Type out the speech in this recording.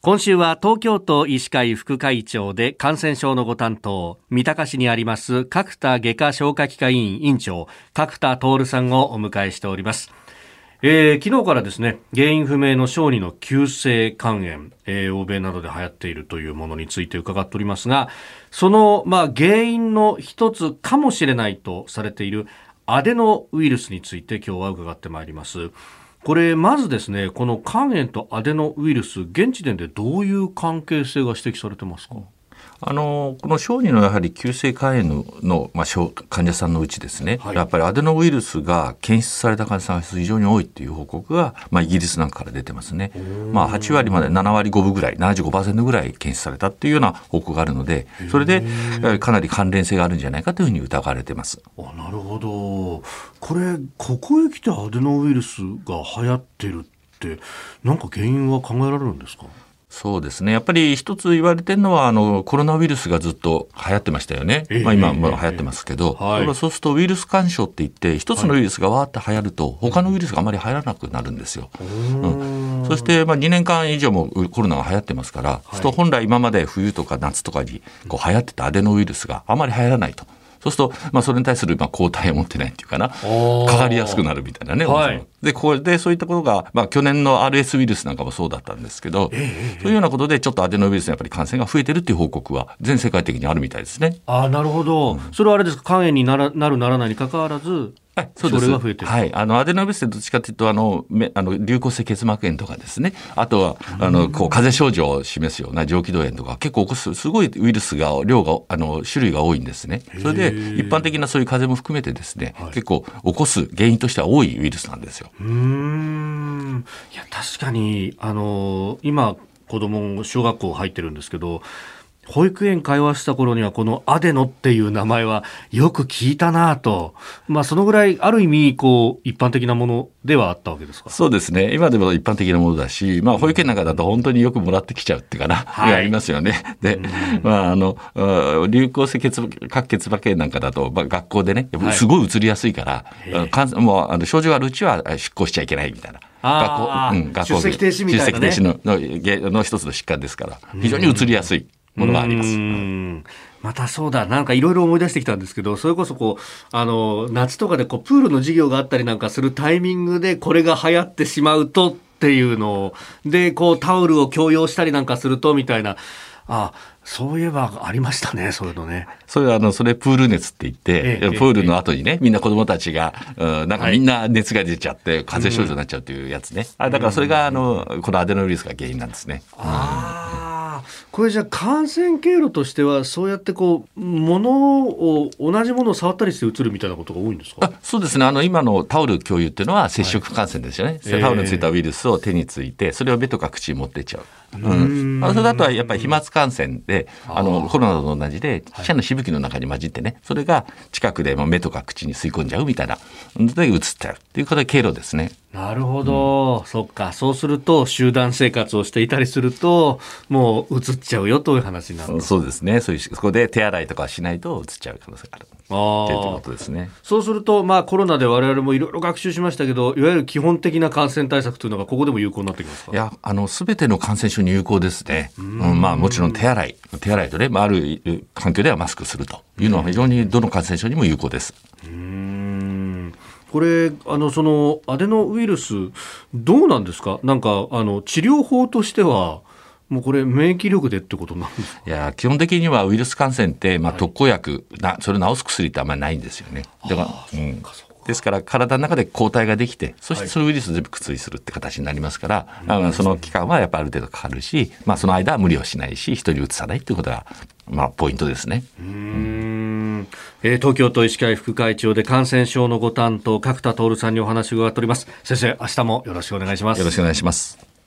今週は東京都医師会副会長で感染症のご担当、三鷹市にあります角田外科消化器科医院院長、角田徹さんをお迎えしております。えー、昨日からですね、原因不明の小児の急性肝炎、えー、欧米などで流行っているというものについて伺っておりますが、その、まあ、原因の一つかもしれないとされているアデノウイルスについて今日は伺ってまいります。これまずですねこの肝炎とアデノウイルス現時点でどういう関係性が指摘されてますか？あのこの小児のやはり急性肝炎の、まあ、患者さんのうちですね、はい、やっぱりアデノウイルスが検出された患者さんが非常に多いっていう報告が、まあ、イギリスなんかから出てますね、まあ、8割まで7割5分ぐらい75%ぐらい検出されたっていうような報告があるのでそれでかなり関連性があるんじゃないかというふうに疑われてます。あなるほどこれここへ来てアデノウイルスが流行ってるって何か原因は考えられるんですか？そうですね。やっぱり一つ言われてるのは、あの、コロナウイルスがずっと流行ってましたよね。えー、まあ今も流行ってますけど、えーはい、そうするとウイルス干渉って言って、一つのウイルスがわーって流行ると、他のウイルスがあまり流行らなくなるんですよ。うん、そして、まあ2年間以上もコロナが流行ってますから、はい、本来今まで冬とか夏とかにこう流行ってたアデノウイルスがあまり流行らないと。そうすると、まあ、それに対するまあ抗体を持ってないっていうかな、かかりやすくなるみたいなね。はい、で、これでそういったことが、まあ、去年の RS ウイルスなんかもそうだったんですけど、えー、そういうようなことで、ちょっとアデノウイルスのやっぱり感染が増えてるっていう報告は、全世界的にあるみたいですね。あなるほど、うん、それはあれですか、肝炎にならなる、ならないにかかわらず、はい、そうです。はい。あの、アデノウイルスってどっちかというと、あの、めあの流行性結膜炎とかですね。あとは、あの、こう、風邪症状を示すような上気道炎とか、結構起こす、すごいウイルスが、量が、あの、種類が多いんですね。それで、一般的なそういう風邪も含めてですね、はい、結構起こす原因としては多いウイルスなんですよ。うん。いや、確かに、あの、今、子供、小学校入ってるんですけど、保育園通わした頃にはこのアデノっていう名前はよく聞いたなと、まあ、そのぐらいある意味こう一般的なものではあったわけですか？そうですね。今でも一般的なものだし、まあ、保育園なんかだと本当によくもらってきちゃうっていうかな、はい、ありますよね。で、まあ、あの流行性血各血膜炎なんかだと、まあ、学校でねすごい移りやすいから、はい、もうあの症状があるうちは出向しちゃいけないみたいな。学校、うん、学校出席停止みたいな、ね、出席停止のの一つの疾患ですから非常に移りやすい。ものがあります。またそうだ、なんかいろいろ思い出してきたんですけど、それこそこう、あの、夏とかでこう、プールの授業があったりなんかするタイミングでこれが流行ってしまうとっていうのを、で、こう、タオルを強要したりなんかするとみたいな、あそういえばありましたね、そういうのね。それあの、それプール熱って言って、ええ、プールの後にね、みんな子供たちが、うん、なんかみんな熱が出ちゃって、風邪症状になっちゃうっていうやつね。あだからそれが、あの、このアデノウイルスが原因なんですね。ああ。これじゃあ感染経路としてはそうやってこう物を同じものを触ったりしてうつるみたいなことが多いんですか？そうですね。あの今のタオル共有っていうのは接触感染ですよね、はい、タオルについたウイルスを手についてそれを目とか口に持ってっちゃう。うん、あそれだとやっぱり飛沫感染であのコロナと同じで記者のしぶきの中に混じってねそれが近くで目とか口に吸い込んじゃうみたいなでうつっちゃうっていうことで経路ですね。なるほど、うん、そっか。そうすると集団生活をしていたりするともううつっちゃうよという話になるそうですね。そういうそこで手洗いとかしないとうつっちゃう可能性がある。あということですね。そうすると、まあ、コロナで我々もいろいろ学習しましたけどいわゆる基本的な感染対策というのがここでも有効になってきますか？いやあの全ての感染症に有効ですね、うん、まあ、もちろん手洗い手洗いとね、まあ、ある環境ではマスクするというのは非常にどの感染症にも有効です。うんこれあのそのアデノウイルスどうなんですか？なんかあの治療法としてはもうこれ免疫力でってことなんですか？いや基本的にはウイルス感染って、まあ、特効薬、はい、なそれを治す薬ってあんまりないんですよね。だから、うん、ですから体の中で抗体ができてそしてそのウイルスを全部薬するって形になりますから、はい、その期間はやっぱある程度かかるし、まあ、その間は無理をしないし人にうつさないっていうことが、まあ、ポイントですね。うんえー、東京都医師会副会長で感染症のご担当角田徹さんにお話を伺っております。先生明日もよろしくお願いします。よろしくお願いします。